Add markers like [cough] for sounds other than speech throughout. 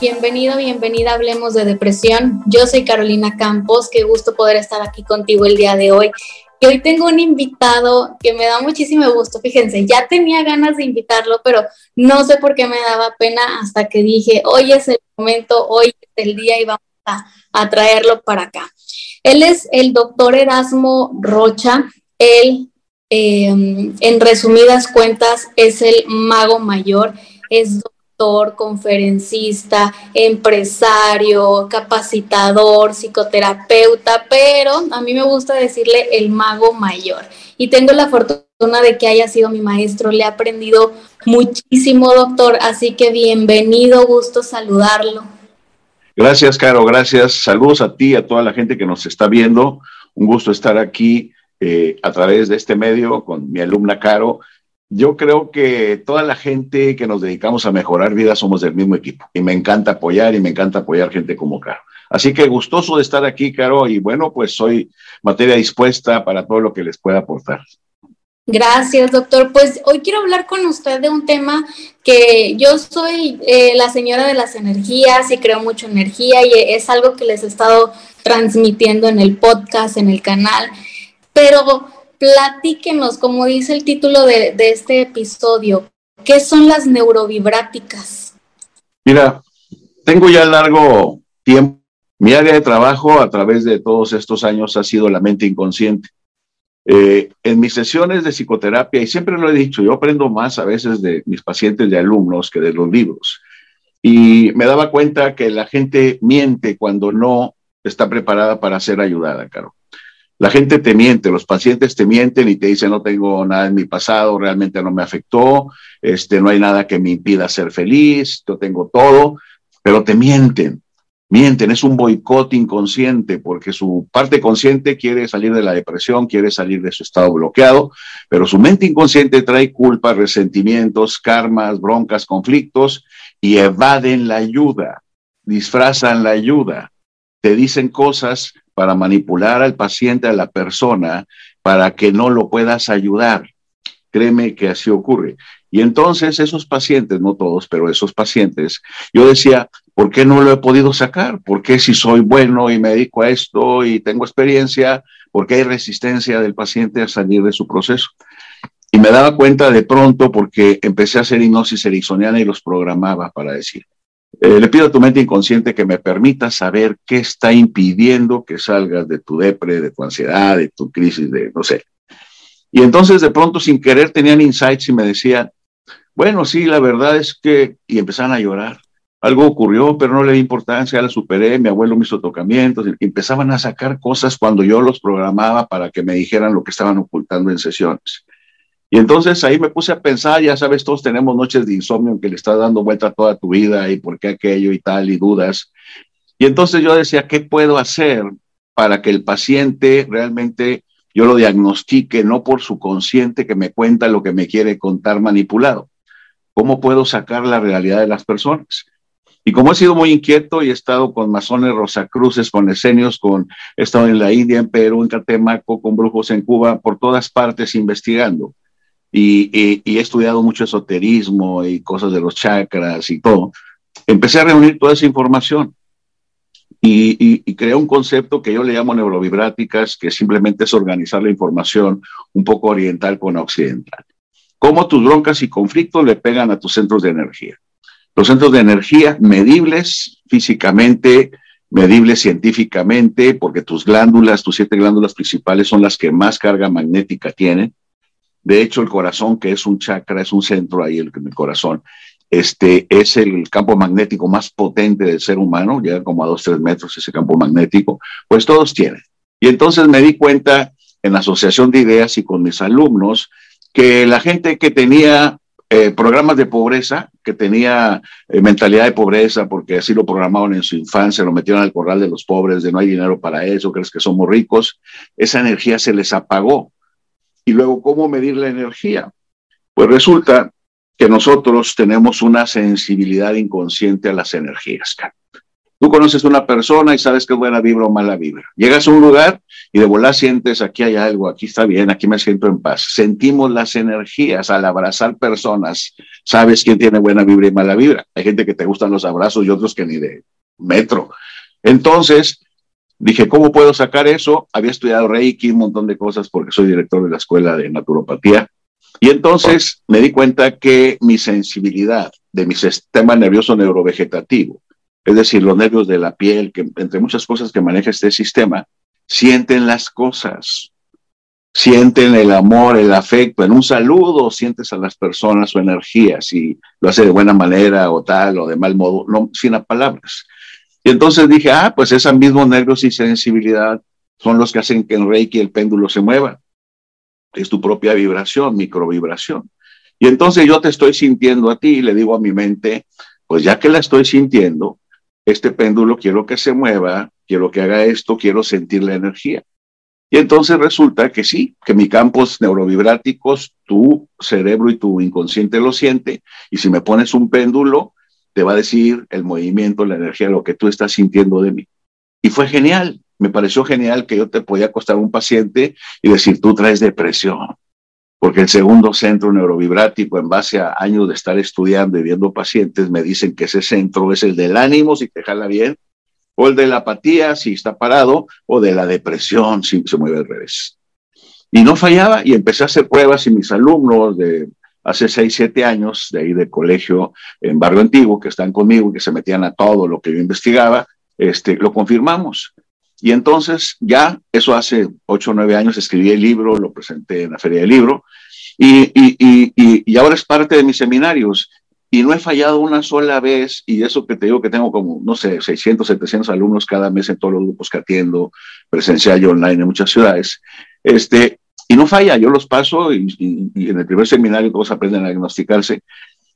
Bienvenido, bienvenida, hablemos de depresión. Yo soy Carolina Campos, qué gusto poder estar aquí contigo el día de hoy. Y hoy tengo un invitado que me da muchísimo gusto. Fíjense, ya tenía ganas de invitarlo, pero no sé por qué me daba pena hasta que dije, hoy es el momento, hoy es el día y vamos a, traerlo para acá. Él es el doctor Erasmo Rocha. Él, em, en resumidas cuentas, es el mago mayor. Es conferencista, empresario, capacitador, psicoterapeuta, pero a mí me gusta decirle el mago mayor. Y tengo la fortuna de que haya sido mi maestro, le he aprendido muchísimo, doctor, así que bienvenido, gusto saludarlo. Gracias, Caro, gracias. Saludos a ti, a toda la gente que nos está viendo. Un gusto estar aquí eh, a través de este medio con mi alumna Caro yo creo que toda la gente que nos dedicamos a mejorar vidas somos del mismo equipo y me encanta apoyar y me encanta apoyar gente como Caro. Así que gustoso de estar aquí, Caro, y bueno, pues soy materia dispuesta para todo lo que les pueda aportar. Gracias, doctor. Pues hoy quiero hablar con usted de un tema que yo soy eh, la señora de las energías y creo mucho energía y es algo que les he estado transmitiendo en el podcast, en el canal, pero platíquenos, como dice el título de, este episodio, ¿qué son las neurovibráticas? Mira, tengo ya largo tiempo. Mi área de trabajo a través de todos estos años ha sido la mente inconsciente. Eh, en mis sesiones de psicoterapia, y siempre lo he dicho, yo aprendo más a veces de mis pacientes, de alumnos, que de los libros. Y me daba cuenta que la gente miente cuando no está preparada para ser ayudada, Caro. La gente te miente, los pacientes te mienten y te dicen no tengo nada en mi pasado, realmente no me afectó, este, no hay nada que me impida ser feliz, yo tengo todo, pero te mienten, mienten, es un boicot inconsciente porque su parte consciente quiere salir de la depresión, quiere salir de su estado bloqueado, pero su mente inconsciente trae culpas, resentimientos, karmas, broncas, conflictos y evaden la ayuda, disfrazan la ayuda, te dicen cosas para manipular al paciente, a la persona, para que no lo puedas ayudar. Créeme que así ocurre. Y entonces esos pacientes, no todos, pero esos pacientes, yo decía, ¿por qué no lo he podido sacar? ¿Por qué si soy bueno y me dedico a esto y tengo experiencia, por qué hay resistencia del paciente a salir de su proceso? Y me daba cuenta de pronto porque empecé a hacer hipnosis ericksoniana y los programaba para decir, eh, le pido a tu mente inconsciente que me permita saber qué está impidiendo que salgas de tu depre, de tu ansiedad, de tu crisis, de no sé. Y entonces de pronto sin querer tenían insights y me decían, bueno, sí, la verdad es que, y empezaban a llorar. Algo ocurrió, pero no le di importancia, la superé, mi abuelo me hizo tocamientos, empezaban a sacar cosas cuando yo los programaba para que me dijeran lo que estaban ocultando en sesiones. Y entonces ahí me puse a pensar, ya sabes, todos tenemos noches de insomnio en que le estás dando vuelta toda tu vida y por qué aquello y tal y dudas. Y entonces yo decía, ¿qué puedo hacer para que el paciente realmente yo lo diagnostique, no por su consciente que me cuenta lo que me quiere contar manipulado? ¿Cómo puedo sacar la realidad de las personas? Y como he sido muy inquieto y he estado con masones rosacruces, con esenios, con, he estado en la India, en Perú, en Catemaco, con brujos en Cuba, por todas partes investigando y, he estudiado mucho esoterismo y cosas de los chakras y todo, empecé a reunir toda esa información y, y, creé un concepto que yo le llamo neurovibráticas, que simplemente es organizar la información un poco oriental con occidental. Cómo tus broncas y conflictos le pegan a tus centros de energía. Los centros de energía medibles físicamente, medibles científicamente, porque tus glándulas, tus siete glándulas principales son las que más carga magnética tienen de hecho, el corazón, que es un chakra, es un centro ahí, el, el corazón, este, es el campo magnético más potente del ser humano, llega como a dos, tres metros ese campo magnético, pues todos tienen. Y entonces me di cuenta en asociación de ideas y con mis alumnos que la gente que tenía eh, programas de pobreza, que tenía eh, mentalidad de pobreza, porque así lo programaban en su infancia, lo metieron al corral de los pobres, de no hay dinero para eso, crees que somos ricos, esa energía se les apagó. Y luego, ¿cómo medir la energía? Pues resulta que nosotros tenemos una sensibilidad inconsciente a las energías. Tú conoces una persona y sabes que es buena vibra o mala vibra. Llegas a un lugar y de volar sientes, aquí hay algo, aquí está bien, aquí me siento en paz. Sentimos las energías al abrazar personas, sabes quién tiene buena vibra y mala vibra. Hay gente que te gustan los abrazos y otros que ni de metro. Entonces, dije, ¿cómo puedo sacar eso? Había estudiado Reiki, un montón de cosas porque soy director de la escuela de naturopatía. Y entonces me di cuenta que mi sensibilidad de mi sistema nervioso neurovegetativo, es decir, los nervios de la piel, que entre muchas cosas que maneja este sistema, sienten las cosas, sienten el amor, el afecto. En un saludo sientes a las personas su energía, si lo hace de buena manera o tal o de mal modo, no, sin palabras. Y entonces dije, ah, pues esos mismos nervios y sensibilidad son los que hacen que en Reiki el péndulo se mueva. Es tu propia vibración, microvibración. Y entonces yo te estoy sintiendo a ti y le digo a mi mente, pues ya que la estoy sintiendo, este péndulo quiero que se mueva, quiero que haga esto, quiero sentir la energía. Y entonces resulta que sí, que mi campos neurovibráticos, tu cerebro y tu inconsciente lo siente. Y si me pones un péndulo, te va a decir el movimiento, la energía, lo que tú estás sintiendo de mí. Y fue genial. Me pareció genial que yo te podía acostar a un paciente y decir, tú traes depresión. Porque el segundo centro neurovibrático, en base a años de estar estudiando y viendo pacientes, me dicen que ese centro es el del ánimo, si te jala bien, o el de la apatía si está parado, o de la depresión si se mueve al revés. Y no fallaba y empecé a hacer pruebas y mis alumnos de hace seis, siete años, de ahí de colegio en Barrio Antiguo, que están conmigo, que se metían a todo lo que yo investigaba, este, lo confirmamos. Y entonces ya, eso hace ocho o nueve años, escribí el libro, lo presenté en la Feria del Libro, y, y, y, y, ahora es parte de mis seminarios y no he fallado una sola vez, y eso que te digo que tengo como, no sé, 600, 700 alumnos cada mes en todos los grupos que atiendo, presencial y online en muchas ciudades, este, y no falla, yo los paso y, en el primer seminario todos aprenden a diagnosticarse,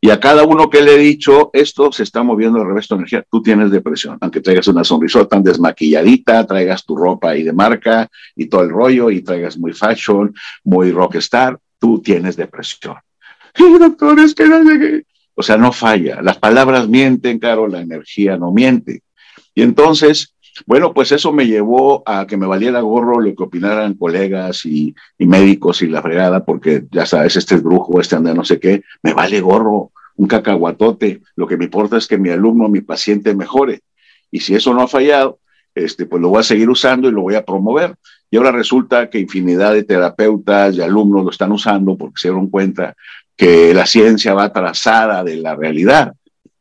y a cada uno que le he dicho, esto se está moviendo al revés de tu energía, tú tienes depresión, aunque traigas una sonrisota tan desmaquilladita, traigas tu ropa ahí de marca y todo el rollo, y traigas muy fashion, muy rockstar, tú tienes depresión. Y doctor, es que no llegué o sea, no falla. Las palabras mienten, claro, la energía no miente. Y entonces, bueno, pues eso me llevó a que me valiera gorro lo que opinaran colegas y, médicos y la fregada, porque ya sabes, este es brujo, este anda no sé qué, me vale gorro, un cacahuatote. Lo que me importa es que mi alumno, mi paciente mejore. Y si eso no ha fallado, este, pues lo voy a seguir usando y lo voy a promover. Y ahora resulta que infinidad de terapeutas y alumnos lo están usando porque se dieron cuenta que la ciencia va atrasada de la realidad,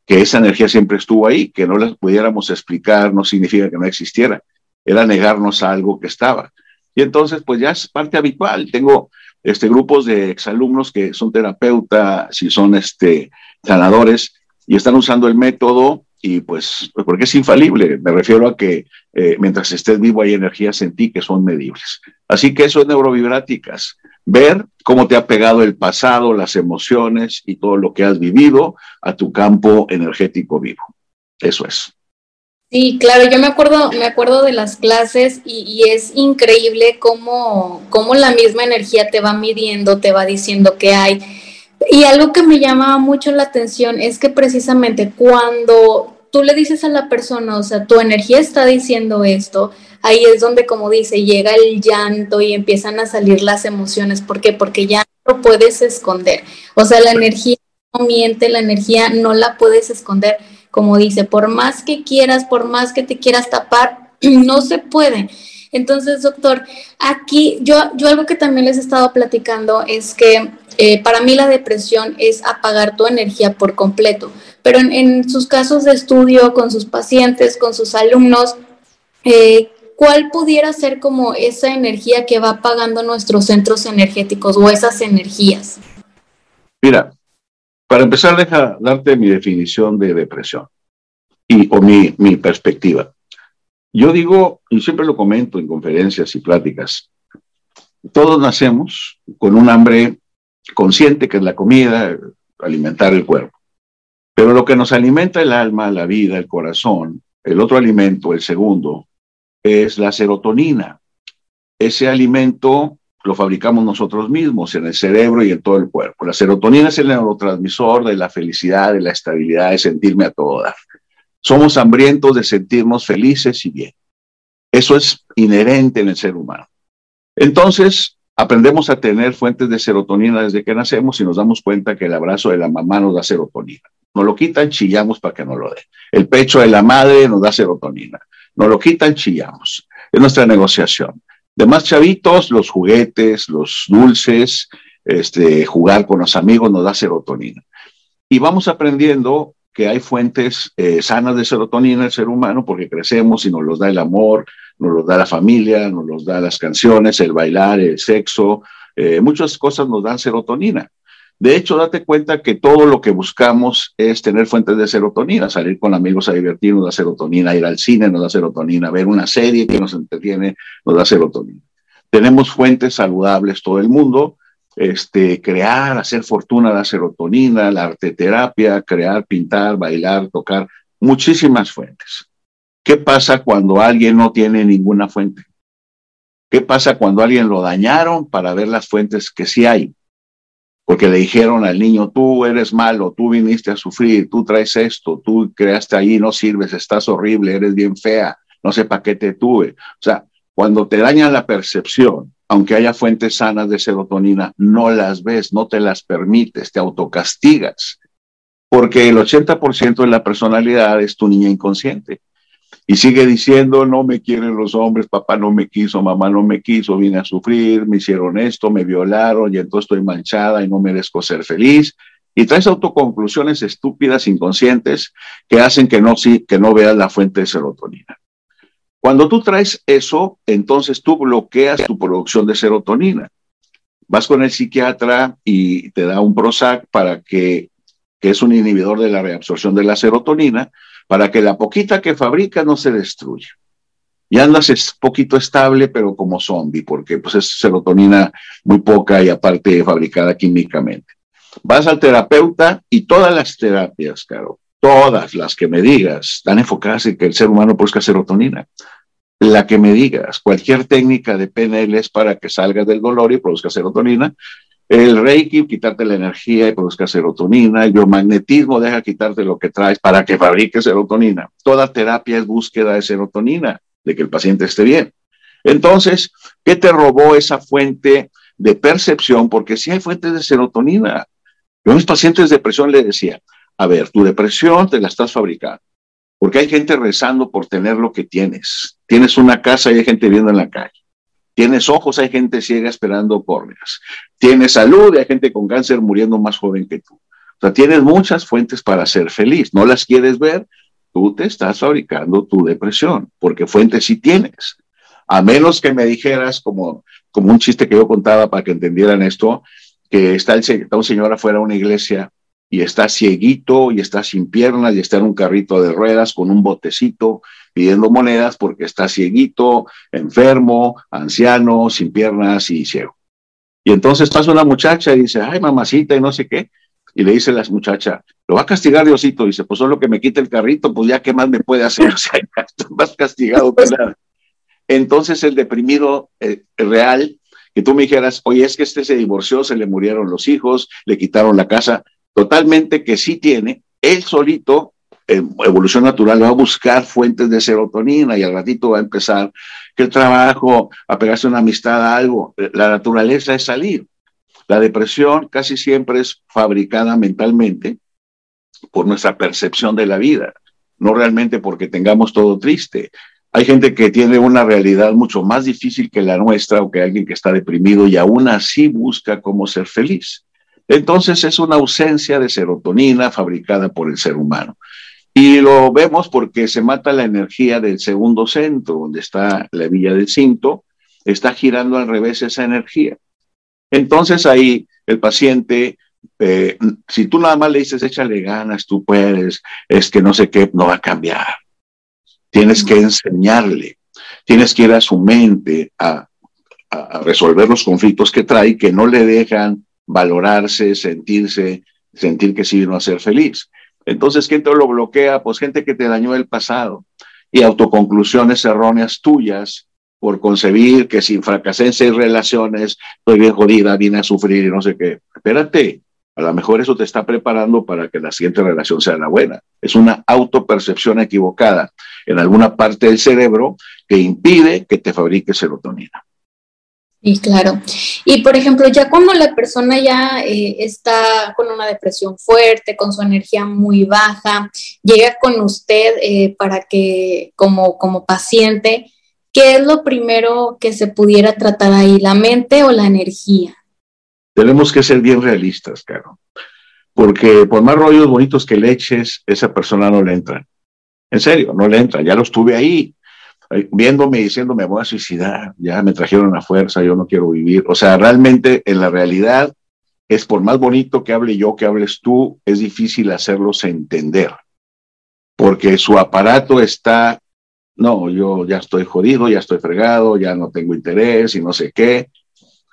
que esa energía siempre estuvo ahí, que no la pudiéramos explicar no significa que no existiera, era negarnos a algo que estaba. Y entonces, pues ya es parte habitual. Tengo este, grupos de exalumnos que son terapeutas y son este, sanadores y están usando el método y pues, porque es infalible. Me refiero a que eh, mientras estés vivo hay energías en ti que son medibles. Así que eso es neurovibráticas ver cómo te ha pegado el pasado, las emociones y todo lo que has vivido a tu campo energético vivo. Eso es. Sí, claro, yo me acuerdo, me acuerdo de las clases y, es increíble cómo, cómo, la misma energía te va midiendo, te va diciendo qué hay. Y algo que me llamaba mucho la atención es que precisamente cuando tú le dices a la persona, o sea, tu energía está diciendo esto, ahí es donde, como dice, llega el llanto y empiezan a salir las emociones. ¿Por qué? Porque ya no puedes esconder. O sea, la energía no miente, la energía no la puedes esconder. Como dice, por más que quieras, por más que te quieras tapar, [clears throat] no se puede. Entonces, doctor, aquí yo, yo algo que también les he estado platicando es que eh, para mí la depresión es apagar tu energía por completo, pero en, sus casos de estudio, con sus pacientes, con sus alumnos, eh, ¿cuál pudiera ser como esa energía que va apagando nuestros centros energéticos o esas energías? Mira, para empezar, deja darte mi definición de depresión y, o mi, mi perspectiva. Yo digo, y siempre lo comento en conferencias y pláticas, todos nacemos con un hambre consciente, que es la comida, alimentar el cuerpo. Pero lo que nos alimenta el alma, la vida, el corazón, el otro alimento, el segundo, es la serotonina. Ese alimento lo fabricamos nosotros mismos en el cerebro y en todo el cuerpo. La serotonina es el neurotransmisor de la felicidad, de la estabilidad, de sentirme a todo dar. Somos hambrientos de sentirnos felices y bien. Eso es inherente en el ser humano. Entonces, Aprendemos a tener fuentes de serotonina desde que nacemos y nos damos cuenta que el abrazo de la mamá nos da serotonina. Nos lo quitan, chillamos para que no lo dé. El pecho de la madre nos da serotonina. Nos lo quitan, chillamos. Es nuestra negociación. Demás chavitos, los juguetes, los dulces, este, jugar con los amigos nos da serotonina. Y vamos aprendiendo que hay fuentes eh, sanas de serotonina en el ser humano porque crecemos y nos los da el amor, nos los da la familia, nos los da las canciones, el bailar, el sexo, eh, muchas cosas nos dan serotonina. De hecho, date cuenta que todo lo que buscamos es tener fuentes de serotonina, salir con amigos a divertirnos nos da serotonina, ir al cine nos da serotonina, ver una serie que nos entretiene nos da serotonina. Tenemos fuentes saludables todo el mundo, este, crear, hacer fortuna da serotonina, la arteterapia, crear, pintar, bailar, tocar, muchísimas fuentes. ¿Qué pasa cuando alguien no tiene ninguna fuente? ¿Qué pasa cuando alguien lo dañaron para ver las fuentes que sí hay? Porque le dijeron al niño, tú eres malo, tú viniste a sufrir, tú traes esto, tú creaste ahí, no sirves, estás horrible, eres bien fea, no sé para qué te tuve. O sea, cuando te dañan la percepción, aunque haya fuentes sanas de serotonina, no las ves, no te las permites, te autocastigas, porque el 80% de la personalidad es tu niña inconsciente. Y sigue diciendo, no me quieren los hombres, papá no me quiso, mamá no me quiso, vine a sufrir, me hicieron esto, me violaron y entonces estoy manchada y no merezco ser feliz. Y traes autoconclusiones estúpidas, inconscientes, que hacen que no, que no veas la fuente de serotonina. Cuando tú traes eso, entonces tú bloqueas tu producción de serotonina. Vas con el psiquiatra y te da un Prozac para que, que es un inhibidor de la reabsorción de la serotonina, para que la poquita que fabrica no se destruya. Y andas es poquito estable, pero como zombie, porque pues es serotonina muy poca y aparte fabricada químicamente. Vas al terapeuta y todas las terapias, claro, todas las que me digas, están enfocadas en que el ser humano busca serotonina. La que me digas, cualquier técnica de PNL es para que salgas del dolor y produzca serotonina, el Reiki, quitarte la energía y produzca serotonina. El biomagnetismo deja quitarte lo que traes para que fabrique serotonina. Toda terapia es búsqueda de serotonina, de que el paciente esté bien. Entonces, ¿qué te robó esa fuente de percepción? Porque si hay fuentes de serotonina. Yo a mis pacientes de depresión les decía, a ver, tu depresión te la estás fabricando. Porque hay gente rezando por tener lo que tienes. Tienes una casa y hay gente viviendo en la calle. Tienes ojos, hay gente ciega esperando córneas. Tienes salud, hay gente con cáncer muriendo más joven que tú. O sea, tienes muchas fuentes para ser feliz. No las quieres ver, tú te estás fabricando tu depresión, porque fuentes sí tienes. A menos que me dijeras, como, como un chiste que yo contaba para que entendieran esto, que está, el, está un señor afuera una iglesia y está cieguito y está sin piernas y está en un carrito de ruedas con un botecito pidiendo monedas porque está cieguito, enfermo, anciano, sin piernas y ciego. Y entonces pasa una muchacha y dice, ay, mamacita, y no sé qué. Y le dice la muchacha, lo va a castigar Diosito. Dice, pues solo que me quite el carrito, pues ya qué más me puede hacer. [laughs] O sea, más castigado que nada. Entonces el deprimido eh, real, que tú me dijeras, oye, es que este se divorció, se le murieron los hijos, le quitaron la casa, totalmente que sí tiene, él solito, en evolución natural, va a buscar fuentes de serotonina y al ratito va a empezar que el trabajo, a pegarse una amistad a algo. La naturaleza es salir. La depresión casi siempre es fabricada mentalmente por nuestra percepción de la vida, no realmente porque tengamos todo triste. Hay gente que tiene una realidad mucho más difícil que la nuestra o que alguien que está deprimido y aún así busca cómo ser feliz. Entonces es una ausencia de serotonina fabricada por el ser humano. Y lo vemos porque se mata la energía del segundo centro, donde está la villa del cinto, está girando al revés esa energía. Entonces ahí el paciente, eh, si tú nada más le dices, échale ganas, tú puedes, es que no sé qué, no va a cambiar. Tienes que enseñarle, tienes que ir a su mente a, a resolver los conflictos que trae, que no le dejan valorarse, sentirse, sentir que sí vino a ser feliz. Entonces, ¿quién te lo bloquea? Pues gente que te dañó el pasado y autoconclusiones erróneas tuyas por concebir que si fracasé en seis relaciones, estoy bien jodida, vine a sufrir y no sé qué. Espérate, a lo mejor eso te está preparando para que la siguiente relación sea la buena. Es una autopercepción equivocada en alguna parte del cerebro que impide que te fabrique serotonina. Y claro. Y por ejemplo, ya cuando la persona ya eh, está con una depresión fuerte, con su energía muy baja, llega con usted eh, para que, como, como paciente, ¿qué es lo primero que se pudiera tratar ahí, la mente o la energía? Tenemos que ser bien realistas, Caro, porque por más rollos bonitos que le eches, esa persona no le entra. En serio, no le entra. Ya lo estuve ahí, viéndome y diciendo me voy a suicidar, ya me trajeron a fuerza, yo no quiero vivir. O sea, realmente en la realidad es por más bonito que hable yo, que hables tú, es difícil hacerlos entender, porque su aparato está, no, yo ya estoy jodido, ya estoy fregado, ya no tengo interés y no sé qué.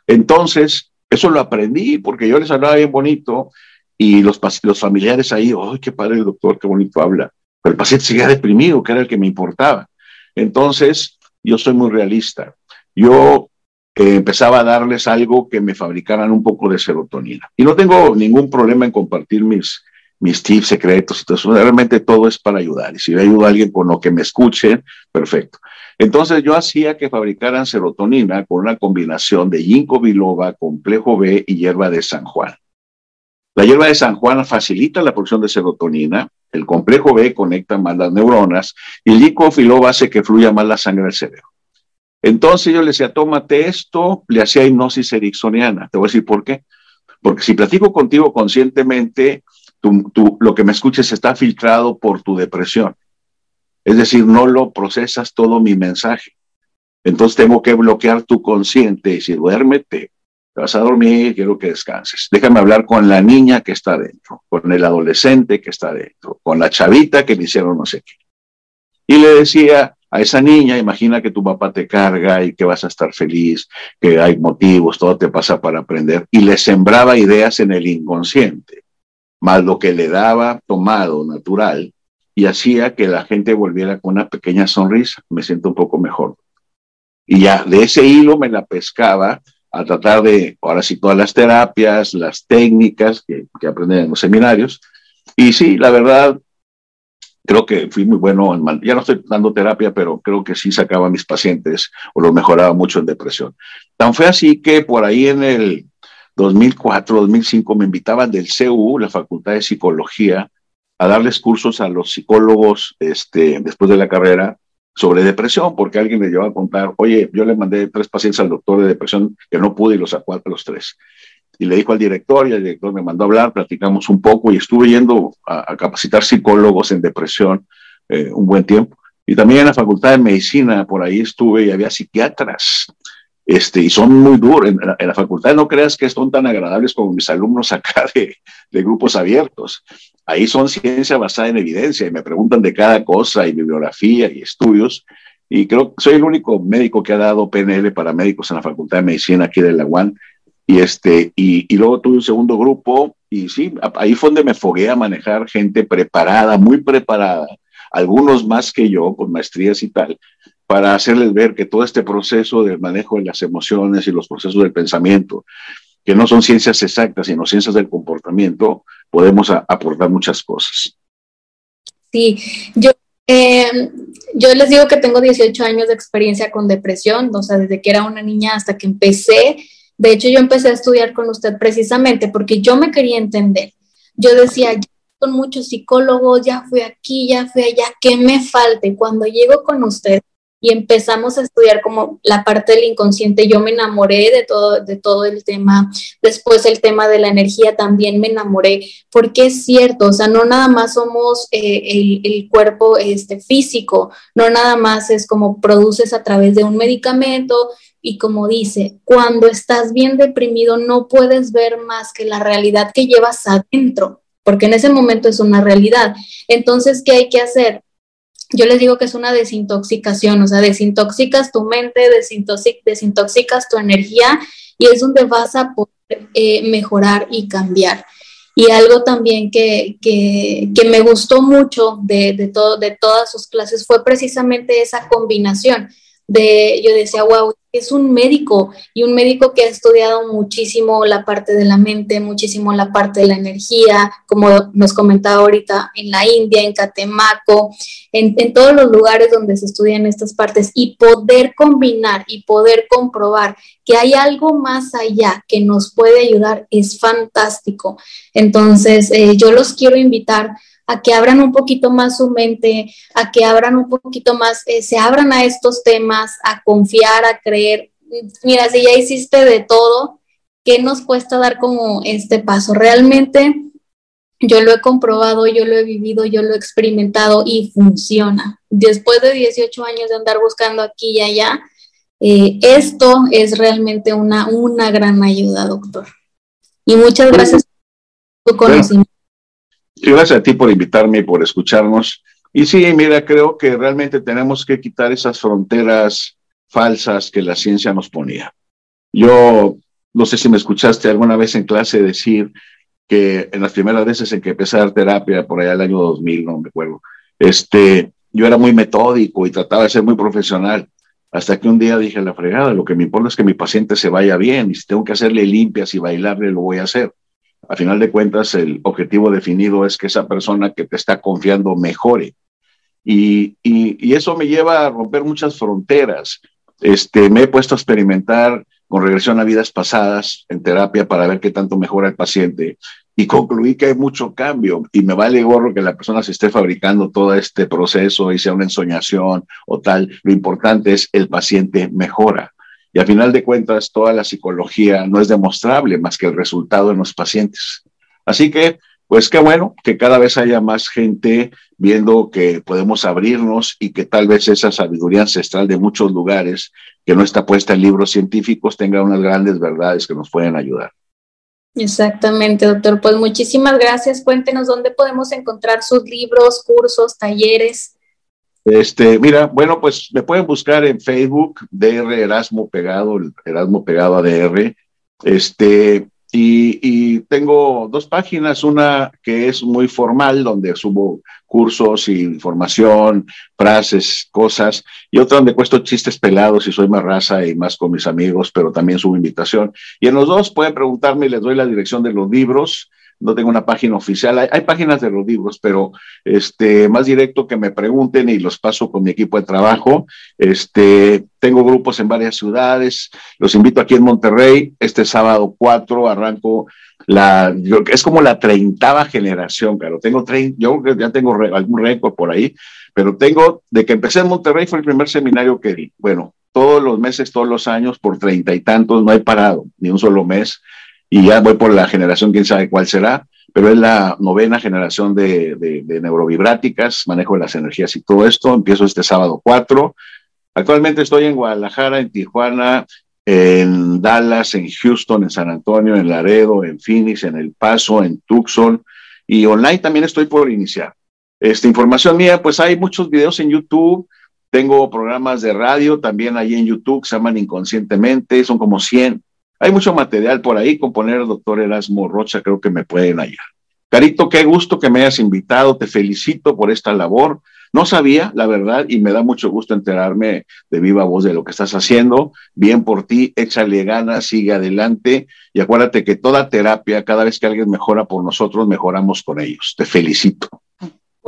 Entonces, eso lo aprendí porque yo les hablaba bien bonito y los, los familiares ahí, ¡ay, qué padre el doctor, qué bonito habla! Pero el paciente seguía deprimido, que era el que me importaba. Entonces, yo soy muy realista. Yo eh, empezaba a darles algo que me fabricaran un poco de serotonina. Y no tengo ningún problema en compartir mis, mis tips secretos. Entonces, realmente todo es para ayudar. Y si yo ayudo a alguien con lo que me escuche, perfecto. Entonces, yo hacía que fabricaran serotonina con una combinación de ginkgo biloba, complejo B y hierba de San Juan. La hierba de San Juan facilita la producción de serotonina, el complejo B conecta más las neuronas y el licofilo hace que fluya más la sangre al cerebro. Entonces yo le decía, tómate esto, le hacía hipnosis ericksoniana. Te voy a decir por qué. Porque si platico contigo conscientemente, lo que me escuches está filtrado por tu depresión. Es decir, no lo procesas todo mi mensaje. Entonces tengo que bloquear tu consciente y decir, duérmete, vas a dormir, quiero que descanses. Déjame hablar con la niña que está dentro, con el adolescente que está dentro, con la chavita que le hicieron no sé qué. Y le decía a esa niña, imagina que tu papá te carga y que vas a estar feliz, que hay motivos, todo te pasa para aprender. Y le sembraba ideas en el inconsciente, más lo que le daba tomado natural y hacía que la gente volviera con una pequeña sonrisa. Me siento un poco mejor. Y ya de ese hilo me la pescaba a tratar de, ahora sí, todas las terapias, las técnicas que, que aprenden en los seminarios. Y sí, la verdad, creo que fui muy bueno, en, ya no estoy dando terapia, pero creo que sí sacaba a mis pacientes o los mejoraba mucho en depresión. Tan fue así que por ahí en el 2004, 2005 me invitaban del CU, la Facultad de Psicología, a darles cursos a los psicólogos este, después de la carrera sobre depresión, porque alguien le llevó a contar, oye, yo le mandé tres pacientes al doctor de depresión que no pude y los sacó a los tres. Y le dijo al director y el director me mandó a hablar, platicamos un poco y estuve yendo a, capacitar psicólogos en depresión eh, un buen tiempo. Y también en la Facultad de Medicina, por ahí estuve y había psiquiatras. Este, y son muy duros. En la, facultad no creas que son tan agradables como mis alumnos acá de, de grupos abiertos. Ahí son ciencia basada en evidencia y me preguntan de cada cosa y bibliografía y estudios. Y creo que soy el único médico que ha dado PNL para médicos en la Facultad de Medicina aquí de la UAN. Y, este, y, luego tuve un segundo grupo y sí, ahí fue donde me fogué a manejar gente preparada, muy preparada, algunos más que yo, con maestrías y tal, para hacerles ver que todo este proceso del manejo de las emociones y los procesos del pensamiento que no son ciencias exactas, sino ciencias del comportamiento, podemos aportar muchas cosas. Sí, yo, eh, yo les digo que tengo 18 años de experiencia con depresión, o sea, desde que era una niña hasta que empecé. De hecho, yo empecé a estudiar con usted precisamente porque yo me quería entender. Yo decía, con muchos psicólogos, ya fui aquí, ya fui allá, ¿qué me falta? Y cuando llego con usted, y empezamos a estudiar como la parte del inconsciente. Yo me enamoré de todo, de todo el tema. Después el tema de la energía también me enamoré, porque es cierto, o sea, no nada más somos eh, el, el, cuerpo este, físico, no nada más es como produces a través de un medicamento. Y como dice, cuando estás bien deprimido no puedes ver más que la realidad que llevas adentro, porque en ese momento es una realidad. Entonces, ¿qué hay que hacer? Yo les digo que es una desintoxicación, o sea, desintoxicas tu mente, desintoxicas tu energía y es donde vas a poder eh, mejorar y cambiar. Y algo también que, me gustó mucho de, todo, de todas sus clases fue precisamente esa combinación de, yo decía, wow, es un médico y un médico que ha estudiado muchísimo la parte de la mente, muchísimo la parte de la energía, como nos comentaba ahorita, en la India, en Catemaco, en, todos los lugares donde se estudian estas partes y poder combinar y poder comprobar que hay algo más allá que nos puede ayudar es fantástico. Entonces, eh, yo los quiero invitar a que abran un poquito más su mente, a que abran un poquito más, eh, se abran a estos temas, a confiar, a creer. Mira, si ya hiciste de todo, ¿qué nos cuesta dar como este paso? Realmente yo lo he comprobado, yo lo he vivido, yo lo he experimentado y funciona. Después de 18 años de andar buscando aquí y allá, eh, esto es realmente una, una gran ayuda, doctor. Y muchas gracias por tu conocimiento. Gracias a ti por invitarme y por escucharnos. Y sí, mira, creo que realmente tenemos que quitar esas fronteras falsas que la ciencia nos ponía. Yo no sé si me escuchaste alguna vez en clase decir que en las primeras veces en que empecé a dar terapia, por allá el año 2000, no me acuerdo, este, yo era muy metódico y trataba de ser muy profesional. Hasta que un día dije la fregada, lo que me importa es que mi paciente se vaya bien y si tengo que hacerle limpias y bailarle, lo voy a hacer a final de cuentas el objetivo definido es que esa persona que te está confiando mejore. Y, eso me lleva a romper muchas fronteras. Este, me he puesto a experimentar con regresión a vidas pasadas en terapia para ver qué tanto mejora el paciente y concluí que hay mucho cambio y me vale gorro que la persona se esté fabricando todo este proceso y sea una ensoñación o tal. Lo importante es el paciente mejora. Y a final de cuentas, toda la psicología no es demostrable más que el resultado en los pacientes. Así que, pues qué bueno que cada vez haya más gente viendo que podemos abrirnos y que tal vez esa sabiduría ancestral de muchos lugares que no está puesta en libros científicos tenga unas grandes verdades que nos pueden ayudar. Exactamente, doctor. Pues muchísimas gracias. Cuéntenos dónde podemos encontrar sus libros, cursos, talleres. Este, mira, bueno, pues me pueden buscar en Facebook, DR Erasmo Pegado, Erasmo Pegado ADR. Este, y, y, tengo dos páginas, una que es muy formal, donde subo cursos y información, frases, cosas, y otra donde cuesto chistes pelados y soy más raza y más con mis amigos, pero también subo invitación. Y en los dos pueden preguntarme les doy la dirección de los libros no tengo una página oficial. Hay, páginas de los pero este, más directo que me pregunten y los paso con mi equipo de trabajo. Este, tengo grupos en varias ciudades. Los invito aquí en Monterrey. Este sábado 4 arranco la, es como la treintava generación, pero tengo trein, yo ya tengo algún récord por ahí, pero tengo, de que empecé en Monterrey fue el primer seminario que di. Bueno, todos los meses, todos los años, por treinta y tantos, no he parado, ni un solo mes y ya voy por la generación, quién sabe cuál será, pero es la novena generación de, de, neurovibráticas, manejo de las energías y todo esto. Empiezo este sábado 4. Actualmente estoy en Guadalajara, en Tijuana, en Dallas, en Houston, en San Antonio, en Laredo, en Phoenix, en El Paso, en Tucson y online también estoy por iniciar. Esta información mía, pues hay muchos videos en YouTube, tengo programas de radio también ahí en YouTube, se llaman Inconscientemente, son como 100 hay mucho material por ahí, con poner doctor Erasmo Rocha, creo que me pueden hallar. Carito, qué gusto que me hayas invitado, te felicito por esta labor. No sabía, la verdad, y me da mucho gusto enterarme de viva voz de lo que estás haciendo. Bien por ti, échale ganas, sigue adelante y acuérdate que toda terapia, cada vez que alguien mejora por nosotros, mejoramos con ellos. Te felicito.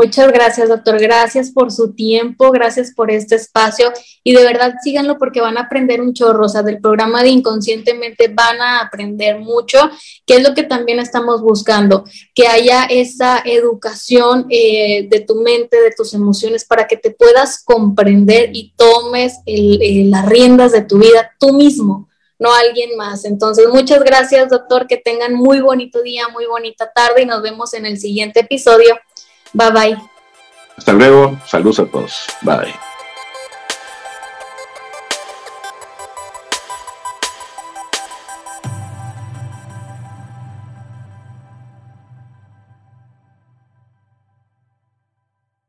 Muchas gracias, doctor. Gracias por su tiempo, gracias por este espacio y de verdad síganlo porque van a aprender un chorro. O sea, del programa de Inconscientemente van a aprender mucho, que es lo que también estamos buscando, que haya esa educación eh, de tu mente, de tus emociones, para que te puedas comprender y tomes las riendas de tu vida tú mismo no alguien más. Entonces, muchas gracias, doctor. Que tengan muy bonito día, muy bonita tarde y nos vemos en el siguiente episodio Bye bye. Hasta luego. Saludos a todos. Bye.